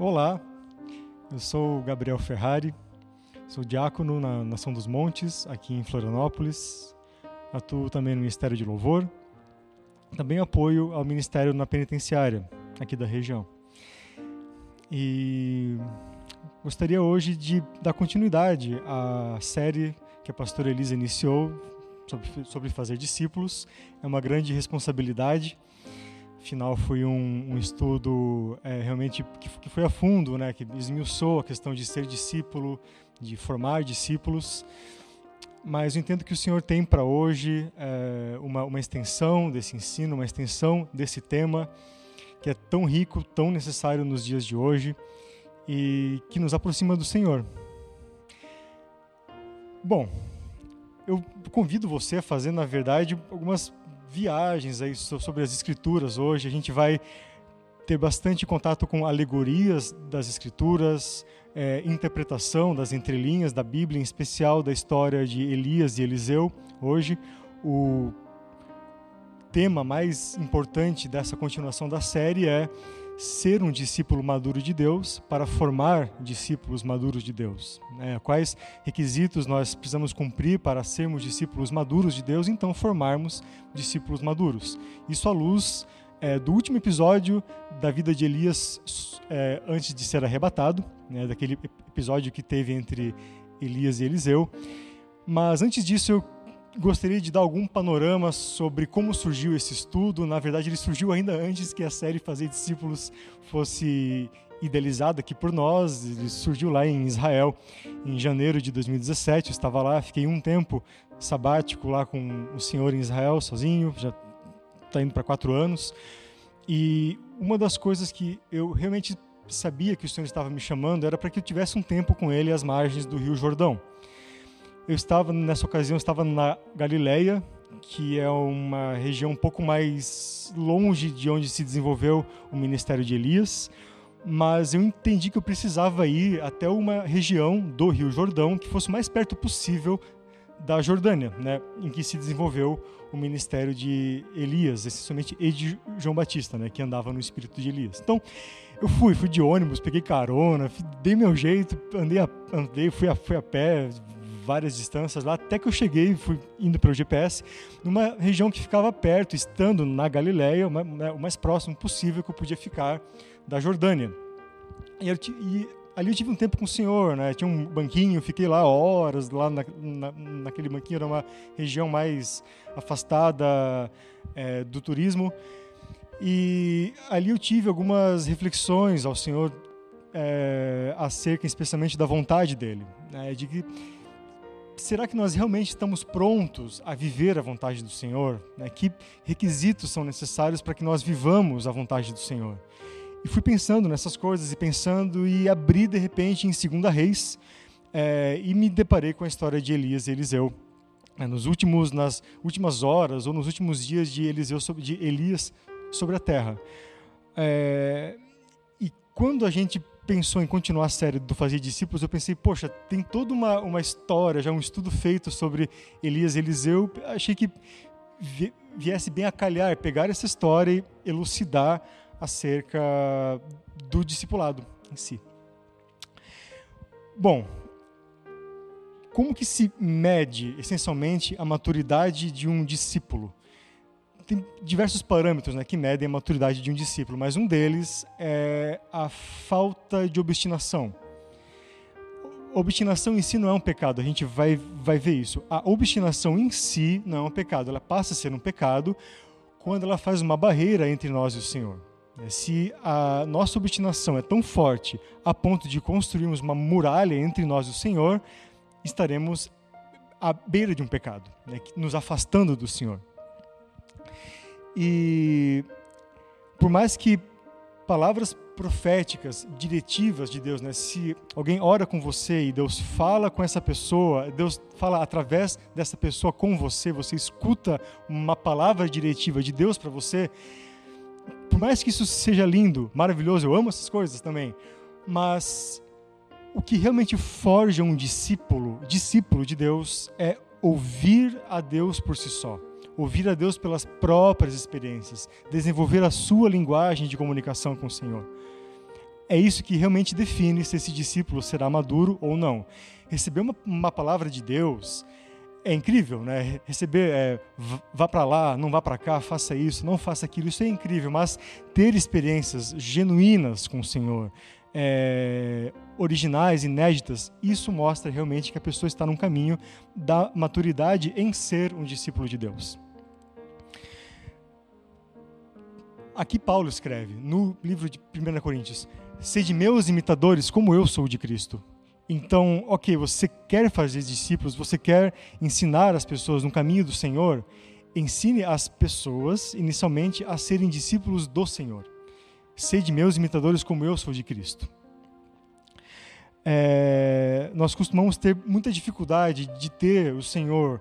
Olá, eu sou Gabriel Ferrari, sou diácono na Nação dos Montes, aqui em Florianópolis. Atuo também no Ministério de Louvor. Também apoio ao Ministério na Penitenciária, aqui da região. E gostaria hoje de dar continuidade à série que a pastora Elisa iniciou sobre, sobre fazer discípulos. É uma grande responsabilidade Afinal, foi um, um estudo é, realmente que, que, foi a fundo, né, que esmiuçou a questão de ser discípulo, de formar discípulos. Mas eu entendo que o Senhor tem para hoje é, uma, uma extensão desse ensino, uma extensão desse tema que é tão rico, tão necessário nos dias de hoje e que nos aproxima do Senhor. Bom, eu convido você a fazer, na verdade, algumas viagens aí sobre as escrituras hoje. A gente vai ter bastante contato com alegorias das escrituras, é, interpretação das entrelinhas da Bíblia, em especial da história de Elias e Eliseu. Hoje, o tema mais importante dessa continuação da série é ser um discípulo maduro de Deus para formar discípulos maduros de Deus. É, quais requisitos nós precisamos cumprir para sermos discípulos maduros de Deus, então formarmos discípulos maduros. Isso à luz é, do último episódio da vida de Elias é, antes de ser arrebatado, né, daquele episódio que teve entre Elias e Eliseu. Mas antes disso, eu gostaria de dar algum panorama sobre como surgiu esse estudo. Na verdade, ele surgiu ainda antes que a série Fazer Discípulos fosse idealizada aqui por nós. Ele surgiu lá em Israel em janeiro de 2017. Eu estava lá, fiquei um tempo sabático lá com o senhor em Israel, sozinho, já está indo para quatro anos. E uma das coisas que eu realmente sabia que o senhor estava me chamando era para que eu tivesse um tempo com ele às margens do Rio Jordão. Eu estava, nessa ocasião, estava na Galileia, que é uma região um pouco mais longe de onde se desenvolveu o ministério de Elias, mas eu entendi que eu precisava ir até uma região do Rio Jordão que fosse o mais perto possível da Jordânia, né, em que se desenvolveu o ministério de Elias, essencialmente e de João Batista, né, que andava no espírito de Elias. Então, eu fui, fui de ônibus, peguei carona, dei meu jeito, andei, a, andei fui, a, fui a pé, várias distâncias lá, até que eu cheguei, fui indo pelo GPS, numa região que ficava perto, estando na Galileia, né, o mais próximo possível que eu podia ficar da Jordânia. E, eu, e ali eu tive um tempo com o senhor, né? Tinha um banquinho, fiquei lá horas, lá na, na, naquele banquinho, era uma região mais afastada é, do turismo. E ali eu tive algumas reflexões ao senhor é, acerca especialmente da vontade dele, né? de que será que nós realmente estamos prontos a viver a vontade do Senhor? Né? Que requisitos são necessários para que nós vivamos a vontade do Senhor? E fui pensando nessas coisas e pensando e abri de repente em Segunda Reis é, e me deparei com a história de Elias e Eliseu. É, nos últimos, nas últimas horas ou nos últimos dias de Eliseu de Elias sobre a terra. É, e quando a gente pensou em continuar a série do Fazer Discípulos, eu pensei, poxa, tem toda uma, uma história, já um estudo feito sobre Elias e Eliseu. Achei que viesse bem a calhar pegar essa história e elucidar acerca do discipulado em si. Bom, como que se mede essencialmente a maturidade de um discípulo? Tem diversos parâmetros né, que medem a maturidade de um discípulo, mas um deles é a falta de obstinação. Obstinação em si não é um pecado, a gente vai, vai ver isso. A obstinação em si não é um pecado, ela passa a ser um pecado quando ela faz uma barreira entre nós e o Senhor. Se a nossa obstinação é tão forte a ponto de construirmos uma muralha entre nós e o Senhor, estaremos à beira de um pecado, né, nos afastando do Senhor. E por mais que palavras proféticas, diretivas de Deus, né? Se alguém ora com você e Deus fala com essa pessoa, Deus fala através dessa pessoa com você, você escuta uma palavra diretiva de Deus para você, por mais que isso seja lindo, maravilhoso, eu amo essas coisas também, mas o que realmente forja um discípulo, discípulo de Deus, é ouvir a Deus por si só ouvir a Deus pelas próprias experiências, desenvolver a sua linguagem de comunicação com o Senhor. é isso que realmente define se esse discípulo será maduro ou não. Receber uma, uma palavra de Deus é incrível, né? Receber, é, vá para lá, não vá para cá, faça isso, não faça aquilo, isso é incrível, mas ter experiências genuínas com o Senhor, é, originais, inéditas, isso mostra realmente que a pessoa está num caminho da maturidade em ser um discípulo de Deus. Aqui Paulo escreve, no livro de 1 Coríntios, Sede meus imitadores, como eu sou de Cristo. Então, ok, você quer fazer discípulos, você quer ensinar as pessoas no caminho do Senhor, ensine as pessoas, inicialmente, a serem discípulos do Senhor. Sede meus imitadores, como eu sou de Cristo. É, nós costumamos ter muita dificuldade de ter o Senhor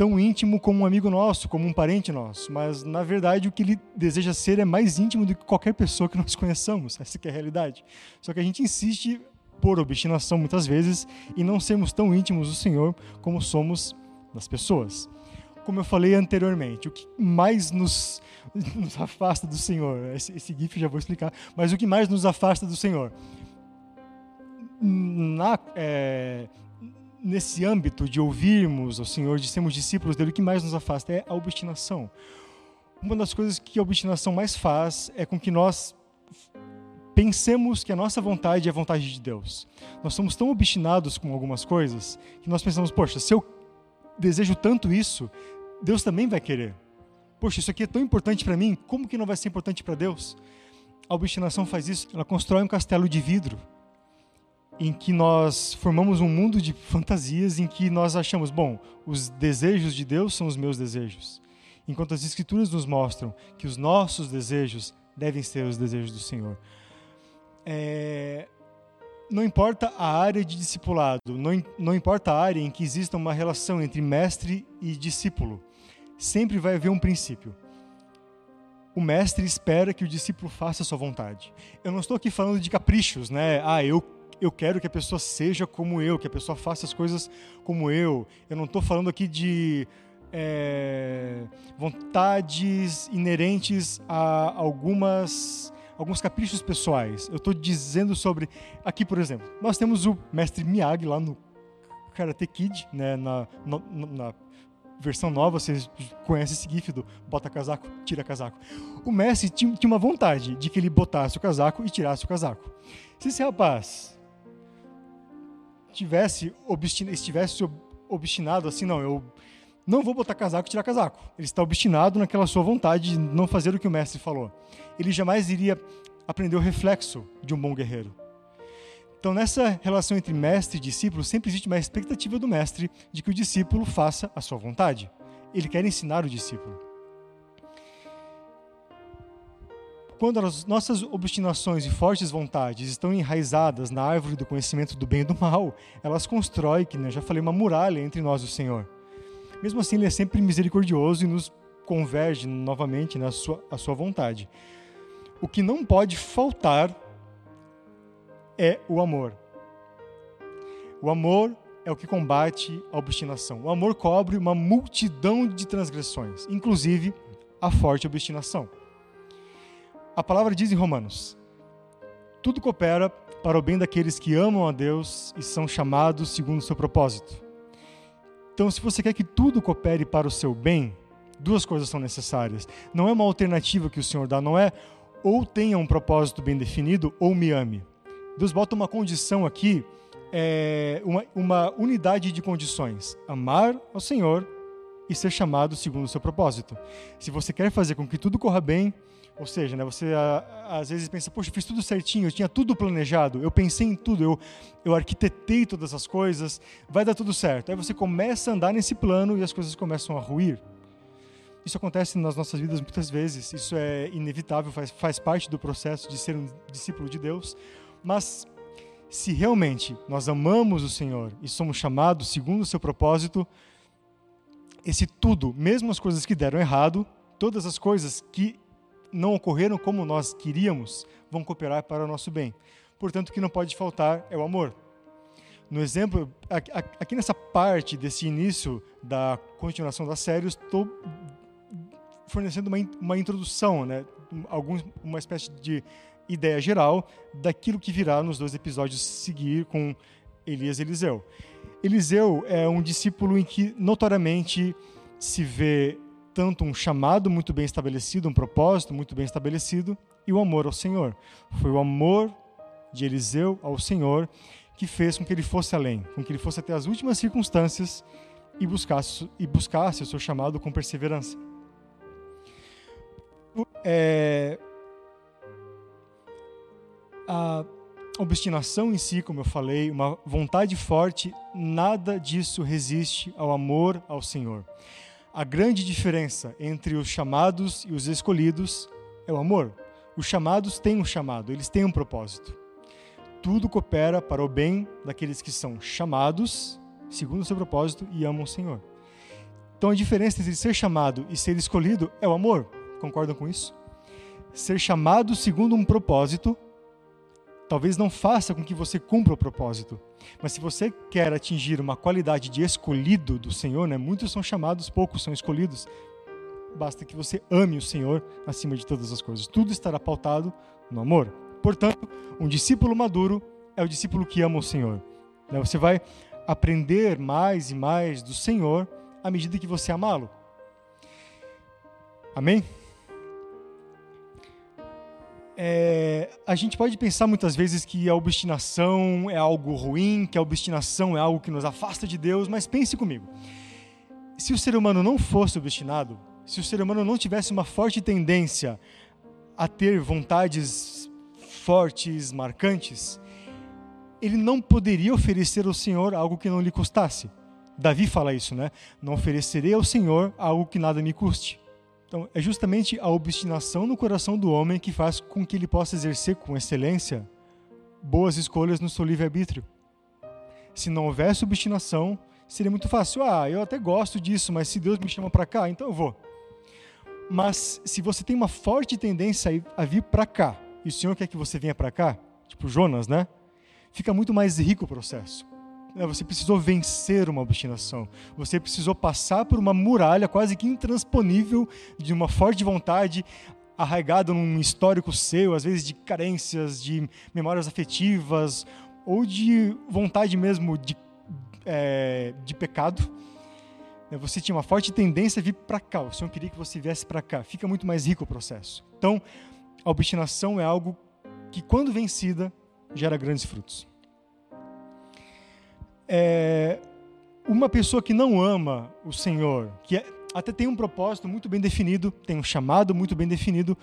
tão íntimo como um amigo nosso, como um parente nosso, mas na verdade o que ele deseja ser é mais íntimo do que qualquer pessoa que nós conheçamos, essa é a realidade. Só que a gente insiste por obstinação muitas vezes e não sermos tão íntimos do Senhor como somos das pessoas. Como eu falei anteriormente, o que mais nos, nos afasta do Senhor, esse, esse GIF já vou explicar, mas o que mais nos afasta do Senhor? Na, é, nesse âmbito de ouvirmos ao Senhor, de sermos discípulos dele, o que mais nos afasta é a obstinação. Uma das coisas que a obstinação mais faz é com que nós pensemos que a nossa vontade é a vontade de Deus. Nós somos tão obstinados com algumas coisas que nós pensamos, poxa, se eu desejo tanto isso, Deus também vai querer. Poxa, isso aqui é tão importante para mim, como que não vai ser importante para Deus? A obstinação faz isso, ela constrói um castelo de vidro em que nós formamos um mundo de fantasias em que nós achamos, bom, os desejos de Deus são os meus desejos. Enquanto as escrituras nos mostram que os nossos desejos devem ser os desejos do Senhor é, não importa a área de discipulado, não, não importa a área em que exista uma relação entre mestre e discípulo, sempre vai haver um princípio. O mestre espera que o discípulo faça a sua vontade. Eu não estou aqui falando de caprichos, né? Ah, eu eu quero que a pessoa seja como eu, que a pessoa faça as coisas como eu. Eu não estou falando aqui de é, vontades inerentes a algumas alguns caprichos pessoais. Eu estou dizendo sobre. Aqui, por exemplo, nós temos o mestre Miyagi lá no Karate Kid, né, na, na, na versão nova, vocês conhecem esse gif do bota casaco, tira casaco. O mestre tinha, tinha uma vontade de que ele botasse o casaco e tirasse o casaco. Se esse rapaz tivesse estivesse obstinado assim, não, eu não vou botar casaco e tirar casaco. Ele está obstinado naquela sua vontade de não fazer o que o mestre falou. Ele jamais iria aprender o reflexo de um bom guerreiro. Então, nessa relação entre mestre e discípulo, sempre existe uma expectativa do mestre de que o discípulo faça a sua vontade. Ele quer ensinar o discípulo. Quando as nossas obstinações e fortes vontades estão enraizadas na árvore do conhecimento do bem e do mal, elas constroem, que né, já falei, uma muralha entre nós e o Senhor. Mesmo assim, ele é sempre misericordioso e nos converge novamente na sua, a sua vontade. O que não pode faltar é o amor. O amor é o que combate a obstinação. O amor cobre uma multidão de transgressões, inclusive a forte obstinação. A palavra diz em Romanos: tudo coopera para o bem daqueles que amam a Deus e são chamados segundo o seu propósito. Então, se você quer que tudo coopere para o seu bem, duas coisas são necessárias. Não é uma alternativa que o Senhor dá, não é ou tenha um propósito bem definido ou me ame. Deus bota uma condição aqui, é, uma, uma unidade de condições: amar ao Senhor e ser chamado segundo o seu propósito. Se você quer fazer com que tudo corra bem, ou seja, né, você às vezes pensa, poxa, fiz tudo certinho, eu tinha tudo planejado, eu pensei em tudo, eu, eu arquitetei todas as coisas, vai dar tudo certo. Aí você começa a andar nesse plano e as coisas começam a ruir. Isso acontece nas nossas vidas muitas vezes, isso é inevitável, faz, faz parte do processo de ser um discípulo de Deus, mas se realmente nós amamos o Senhor e somos chamados segundo o seu propósito, esse tudo, mesmo as coisas que deram errado, todas as coisas que não ocorreram como nós queríamos, vão cooperar para o nosso bem. Portanto, o que não pode faltar é o amor. No exemplo, aqui nessa parte desse início da continuação da série, estou fornecendo uma, uma introdução, né? Uma espécie de ideia geral daquilo que virá nos dois episódios seguir com Elias e Eliseu. Eliseu é um discípulo em que notoriamente se vê tanto um chamado muito bem estabelecido, um propósito muito bem estabelecido e o amor ao Senhor. Foi o amor de Eliseu ao Senhor que fez com que ele fosse além, com que ele fosse até as últimas circunstâncias e buscasse, e buscasse o seu chamado com perseverança. É, a obstinação em si, como eu falei, uma vontade forte, nada disso resiste ao amor ao Senhor. A grande diferença entre os chamados e os escolhidos é o amor. Os chamados têm um chamado, eles têm um propósito. Tudo coopera para o bem daqueles que são chamados, segundo o seu propósito, e amam o Senhor. Então a diferença entre ser chamado e ser escolhido é o amor. Concordam com isso? Ser chamado segundo um propósito talvez não faça com que você cumpra o propósito. Mas se você quer atingir uma qualidade de escolhido do Senhor, né? muitos são chamados, poucos são escolhidos. Basta que você ame o Senhor acima de todas as coisas. Tudo estará pautado no amor. Portanto, um discípulo maduro é o discípulo que ama o Senhor. Né? Você vai aprender mais e mais do Senhor à medida que você amá-lo. Amém? É, a gente pode pensar muitas vezes que a obstinação é algo ruim, que a obstinação é algo que nos afasta de Deus, mas pense comigo. Se o ser humano não fosse obstinado, se o ser humano não tivesse uma forte tendência a ter vontades fortes, marcantes, ele não poderia oferecer ao Senhor algo que não lhe custasse. Davi fala isso, né? Não oferecerei ao Senhor algo que nada me custe. Então, é justamente a obstinação no coração do homem que faz com que ele possa exercer com excelência boas escolhas no seu livre-arbítrio. Se não houvesse obstinação, seria muito fácil. Ah, eu até gosto disso, mas se Deus me chama para cá, então eu vou. Mas se você tem uma forte tendência a vir para cá, e o Senhor quer que você venha para cá, tipo Jonas, né? Fica muito mais rico o processo. Né, você precisou vencer uma obstinação. Você precisou passar por uma muralha quase que intransponível de uma forte vontade arraigada num histórico seu, às vezes de carências, de memórias afetivas ou de vontade mesmo de, é, de pecado. Né, você tinha uma forte tendência a vir para cá. O Senhor queria que você viesse para cá. Fica muito mais rico o processo. Então, a obstinação é algo que, quando vencida, gera grandes frutos é, uma pessoa que não ama o Senhor, que é, até tem um propósito muito bem definido, tem um chamado muito bem definido,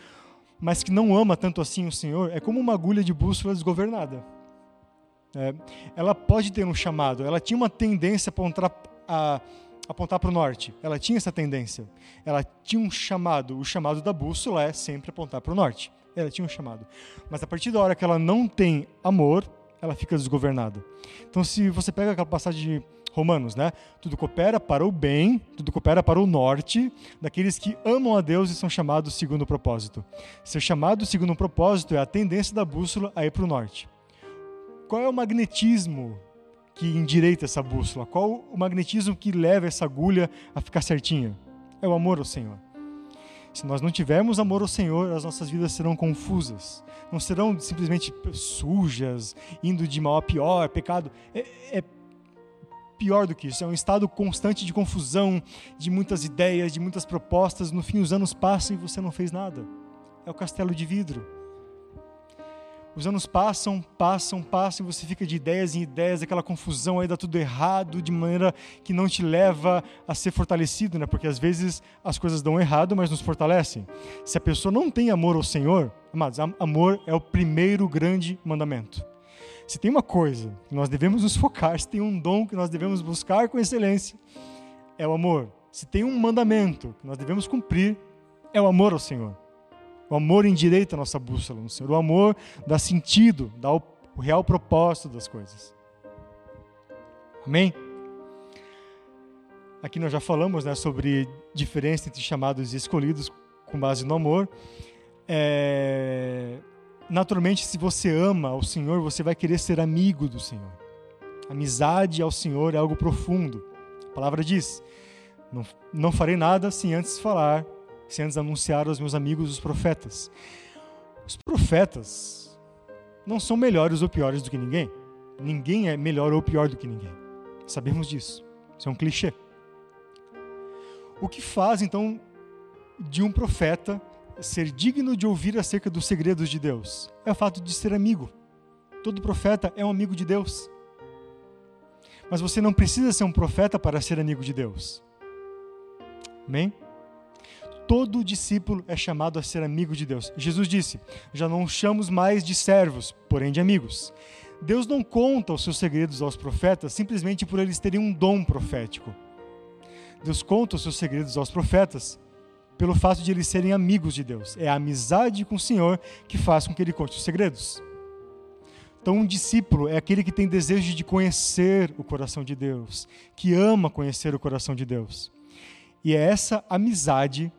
mas que não ama tanto assim o Senhor, é como uma agulha de bússola desgovernada. É, ela pode ter um chamado, ela tinha uma tendência a apontar, para o norte, ela tinha essa tendência. Ela tinha um chamado, o chamado da bússola é sempre apontar para o norte. Ela tinha um chamado. Mas a partir da hora que ela não tem amor, ela fica desgovernada. Então, se você pega aquela passagem de Romanos, né? Tudo coopera para o bem, tudo coopera para o norte, daqueles que amam a Deus e são chamados segundo o propósito. Ser chamado segundo um propósito é a tendência da bússola a ir para o norte. Qual é o magnetismo que endireita essa bússola? Qual o magnetismo que leva essa agulha a ficar certinha? É o amor ao Senhor. Se nós não tivermos amor ao Senhor, as nossas vidas serão confusas. Não serão simplesmente sujas, indo de mal a pior, pecado. É, é pior do que isso. É um estado constante de confusão, de muitas ideias, de muitas propostas. No fim, os anos passam e você não fez nada. É o castelo de vidro. Os anos passam, passam, passam, e você fica de ideias em ideias, aquela confusão aí dá tudo errado, de maneira que não te leva a ser fortalecido, né? Porque às vezes as coisas dão errado, mas nos fortalecem. Se a pessoa não tem amor ao Senhor, amados, amor é o primeiro grande mandamento. Se tem uma coisa que nós devemos nos focar, se tem um dom que nós devemos buscar com excelência, é o amor. Se tem um mandamento que nós devemos cumprir, é o amor ao Senhor. O amor endireita a nossa bússola no Senhor. O amor dá sentido, dá o, real propósito das coisas. Amém? Aqui nós já falamos né, sobre diferença entre chamados e escolhidos com base no amor. É... Naturalmente, se você ama o Senhor, você vai querer ser amigo do Senhor. Amizade ao Senhor é algo profundo. A palavra diz: Não, não farei nada sem antes falar sem antes anunciar aos meus amigos os profetas. Os profetas não são melhores ou piores do que ninguém. Ninguém é melhor ou pior do que ninguém. Sabemos disso. Isso é um clichê. O que faz, então, de um profeta ser digno de ouvir acerca dos segredos de Deus? É o fato de ser amigo. Todo profeta é um amigo de Deus. Mas você não precisa ser um profeta para ser amigo de Deus. Amém? Todo discípulo é chamado a ser amigo de Deus. Jesus disse: Já não chamamos mais de servos, porém de amigos. Deus não conta os seus segredos aos profetas simplesmente por eles terem um dom profético. Deus conta os seus segredos aos profetas pelo fato de eles serem amigos de Deus. É a amizade com o Senhor que faz com que ele conte os segredos. Então, um discípulo é aquele que tem desejo de conhecer o coração de Deus, que ama conhecer o coração de Deus. E é essa amizade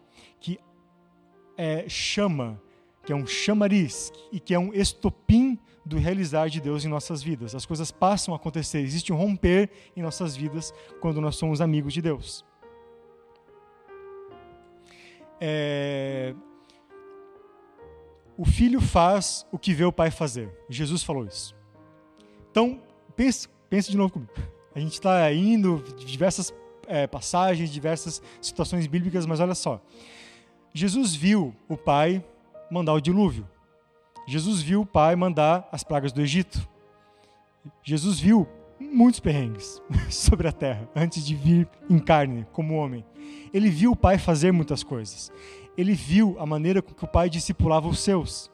é, chama, que é um chamariz e que é um estopim do realizar de Deus em nossas vidas. As coisas passam a acontecer, existe um romper em nossas vidas quando nós somos amigos de Deus. É, o filho faz o que vê o pai fazer. Jesus falou isso. Então, pense, pense de novo comigo. A gente está indo diversas é, passagens, diversas situações bíblicas, mas olha só. Jesus viu o pai mandar o dilúvio. Jesus viu o pai mandar as pragas do Egito. Jesus viu muitos perrengues sobre a terra antes de vir em carne como homem. Ele viu o pai fazer muitas coisas ele viu a maneira com que o pai discipulava os seus.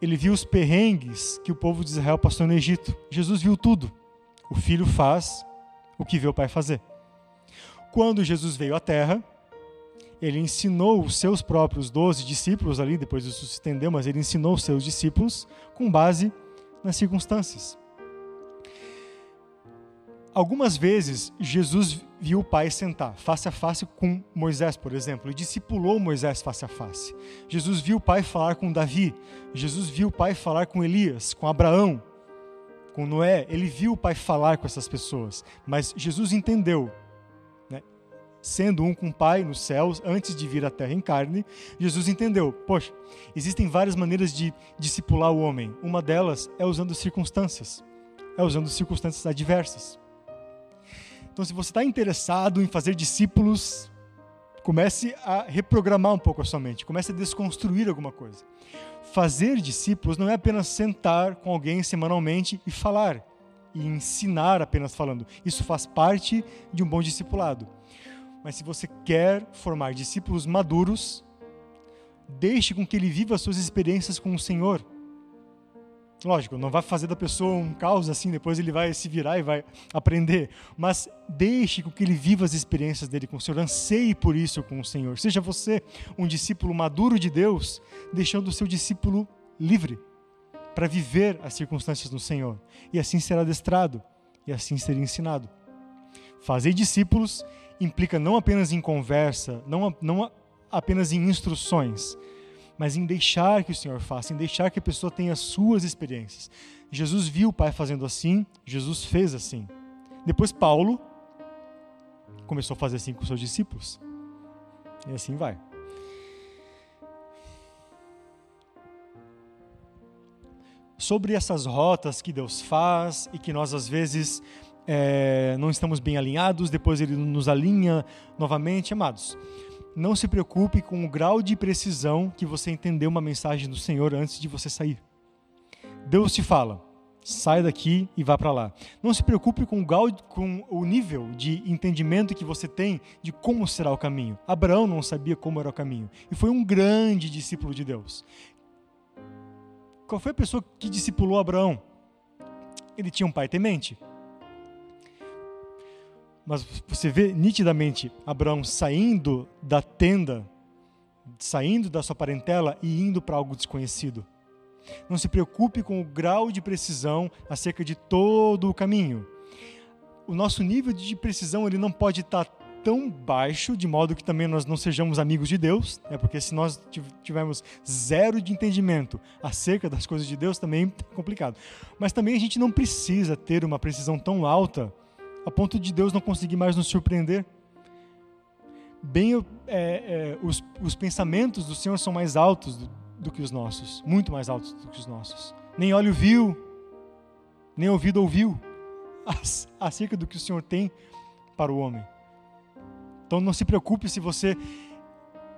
Ele viu os perrengues que o povo de Israel passou no Egito. Jesus viu tudo. O filho faz o que vê o pai fazer. Quando Jesus veio à terra, ele ensinou os seus próprios doze discípulos ali, depois isso se estendeu, mas ele ensinou os seus discípulos com base nas circunstâncias. Algumas vezes Jesus viu o Pai sentar face a face com Moisés, por exemplo, e discipulou Moisés face a face. Jesus viu o Pai falar com Davi, Jesus viu o Pai falar com Elias, com Abraão, com Noé. Ele viu o Pai falar com essas pessoas, mas Jesus entendeu? Sendo um com o Pai nos céus, antes de vir à terra em carne, Jesus entendeu: poxa, existem várias maneiras de discipular o homem. Uma delas é usando circunstâncias, é usando circunstâncias adversas. Então, se você está interessado em fazer discípulos, comece a reprogramar um pouco a sua mente, comece a desconstruir alguma coisa. Fazer discípulos não é apenas sentar com alguém semanalmente e falar, e ensinar apenas falando. Isso faz parte de um bom discipulado. Mas se você quer formar discípulos maduros, deixe com que ele viva suas experiências com o Senhor Lógico, não vai fazer da pessoa um caos assim, depois ele vai se virar e vai aprender. Mas deixe com que ele viva as experiências dele com o Senhor, anseie por isso com o Senhor. Seja você um discípulo maduro de Deus, deixando o seu discípulo livre para viver as circunstâncias do Senhor. E assim será adestrado, e assim será ensinado. Fazer discípulos implica não apenas em conversa, não, não apenas em instruções, mas em deixar que o Senhor faça, em deixar que a pessoa tenha suas experiências. Jesus viu o Pai fazendo assim, Jesus fez assim. Depois Paulo começou a fazer assim com seus discípulos. E assim vai. Sobre essas rotas que Deus faz e que nós às vezes é, não estamos bem alinhados, depois Ele nos alinha novamente, amados não se preocupe com o grau de precisão que você entendeu uma mensagem do Senhor antes de você sair. Deus te fala, sai daqui e vá para lá. Não se preocupe com o, grau, com o nível de entendimento que você tem de como será o caminho. Abraão não sabia como era o caminho e foi um grande discípulo de Deus. Qual foi a pessoa que discipulou Abraão? Ele tinha um pai temente mas você vê nitidamente Abraão saindo da tenda, saindo da sua parentela e indo para algo desconhecido. Não se preocupe com o grau de precisão acerca de todo o caminho. O nosso nível de precisão ele não pode estar tão baixo de modo que também nós não sejamos amigos de Deus, né? porque se nós tivermos zero de entendimento acerca das coisas de Deus também é complicado. Mas também a gente não precisa ter uma precisão tão alta a ponto de Deus não conseguir mais nos surpreender. Bem, é, é, os, os pensamentos do Senhor são mais altos do, do que os nossos, muito mais altos do que os nossos. Nem olho viu, nem ouvido ouviu acerca do que o Senhor tem para o homem. Então não se preocupe se você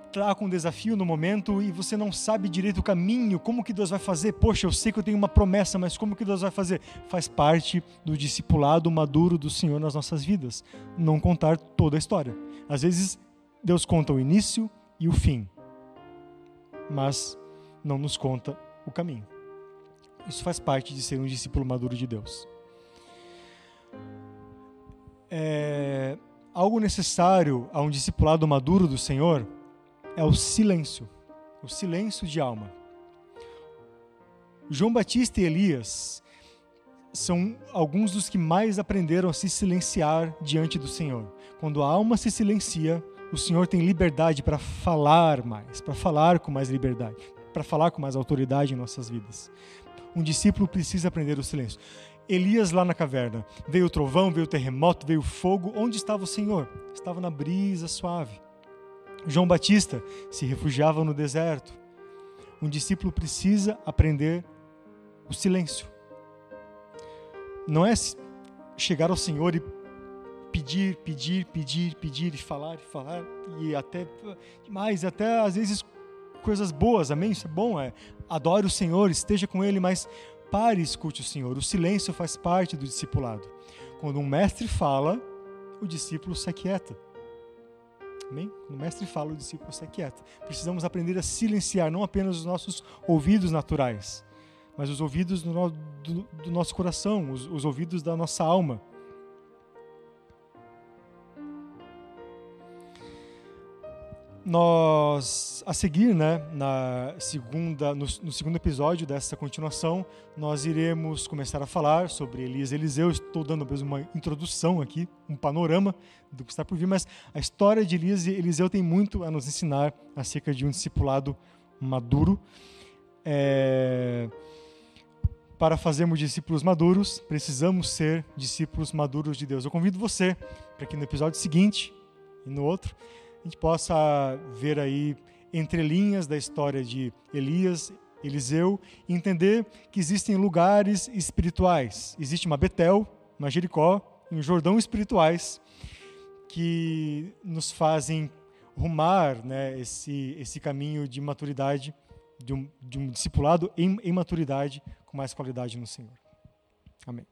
está com um desafio no momento e você não sabe direito o caminho, como que Deus vai fazer? Poxa, eu sei que eu tenho uma promessa, mas como que Deus vai fazer? Faz parte do discipulado maduro do Senhor nas nossas vidas, não contar toda a história. Às vezes Deus conta o início e o fim, mas não nos conta o caminho. Isso faz parte de ser um discípulo maduro de Deus. É, algo necessário a um discipulado maduro do Senhor é o silêncio, o silêncio de alma. João Batista e Elias são alguns dos que mais aprenderam a se silenciar diante do Senhor. Quando a alma se silencia, o Senhor tem liberdade para falar mais, para falar com mais liberdade, para falar com mais autoridade em nossas vidas. Um discípulo precisa aprender o silêncio. Elias lá na caverna. Veio o trovão, veio o terremoto, veio o fogo. Onde estava o Senhor? Estava na brisa suave. João Batista se refugiava no deserto. Um discípulo precisa aprender o silêncio. Não é chegar ao Senhor e pedir, pedir, pedir, pedir e falar e falar e até mais, até às vezes coisas boas, amém? Isso é bom, é adore o Senhor, esteja com Ele, mas pare e escute o Senhor. O silêncio faz parte do discipulado. Quando um mestre fala, o discípulo se aquieta. Amém? O mestre fala, o discípulo se aquieta. Precisamos aprender a silenciar não apenas os nossos ouvidos naturais, mas os ouvidos do, do, do nosso coração, os, os ouvidos da nossa alma. Nós a seguir, né, na segunda, no, no, segundo episódio dessa continuação, nós iremos começar a falar sobre Elias Eliseu. Estou dando mesmo uma introdução aqui, um panorama do que está por vir, mas a história de Elias e Eliseu tem muito a nos ensinar acerca de um discipulado maduro. É... Para fazermos discípulos maduros, precisamos ser discípulos maduros de Deus. Eu convido você para que no episódio seguinte e no outro a gente possa ver aí entrelinhas da história de Elias, Eliseu, e entender que existem lugares espirituais. Existe uma Betel, uma Jericó um Jordão espirituais que nos fazem rumar né, esse, esse caminho de maturidade, de um, de um discipulado em, em maturidade com mais qualidade no Senhor. Amém.